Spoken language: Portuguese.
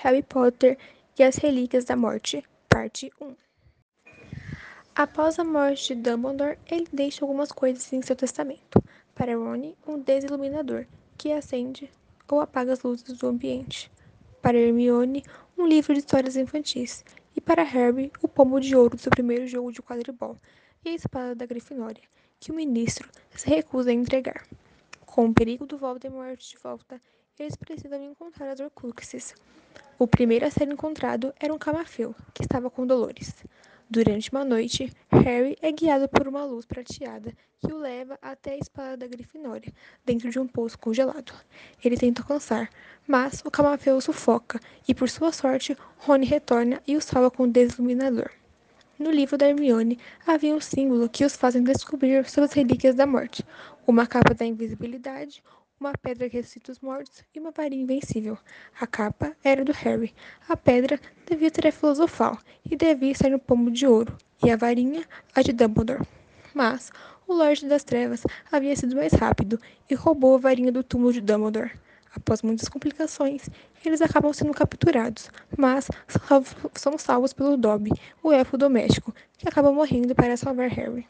Harry Potter e as Relíquias da Morte, parte 1. Após a morte de Dumbledore, ele deixa algumas coisas em seu testamento. Para Ron, um desiluminador, que acende ou apaga as luzes do ambiente. Para Hermione, um livro de histórias infantis. E para Harry, o pomo de ouro do seu primeiro jogo de quadribol e a espada da Grifinória, que o ministro se recusa a entregar. Com o perigo do Voldemort de volta, eles precisam encontrar as Horcruxes. O primeiro a ser encontrado era um camafeu, que estava com Dolores. Durante uma noite, Harry é guiado por uma luz prateada que o leva até a espada da Grifinória, dentro de um poço congelado. Ele tenta alcançar, mas o camafeu o sufoca e, por sua sorte, Rony retorna e o salva com o desiluminador. No livro da Hermione havia um símbolo que os fazem descobrir sobre as relíquias da morte: uma capa da invisibilidade, uma pedra que ressuscita os mortos e uma varinha invencível. A capa era do Harry. A pedra devia ser a filosofal e devia estar no pomo de ouro, e a varinha a de Dumbledore. Mas o Lorde das Trevas havia sido mais rápido e roubou a varinha do túmulo de Dumbledore. Após muitas complicações, eles acabam sendo capturados, mas são salvos pelo Dobby, o elfo doméstico, que acaba morrendo para salvar Harry.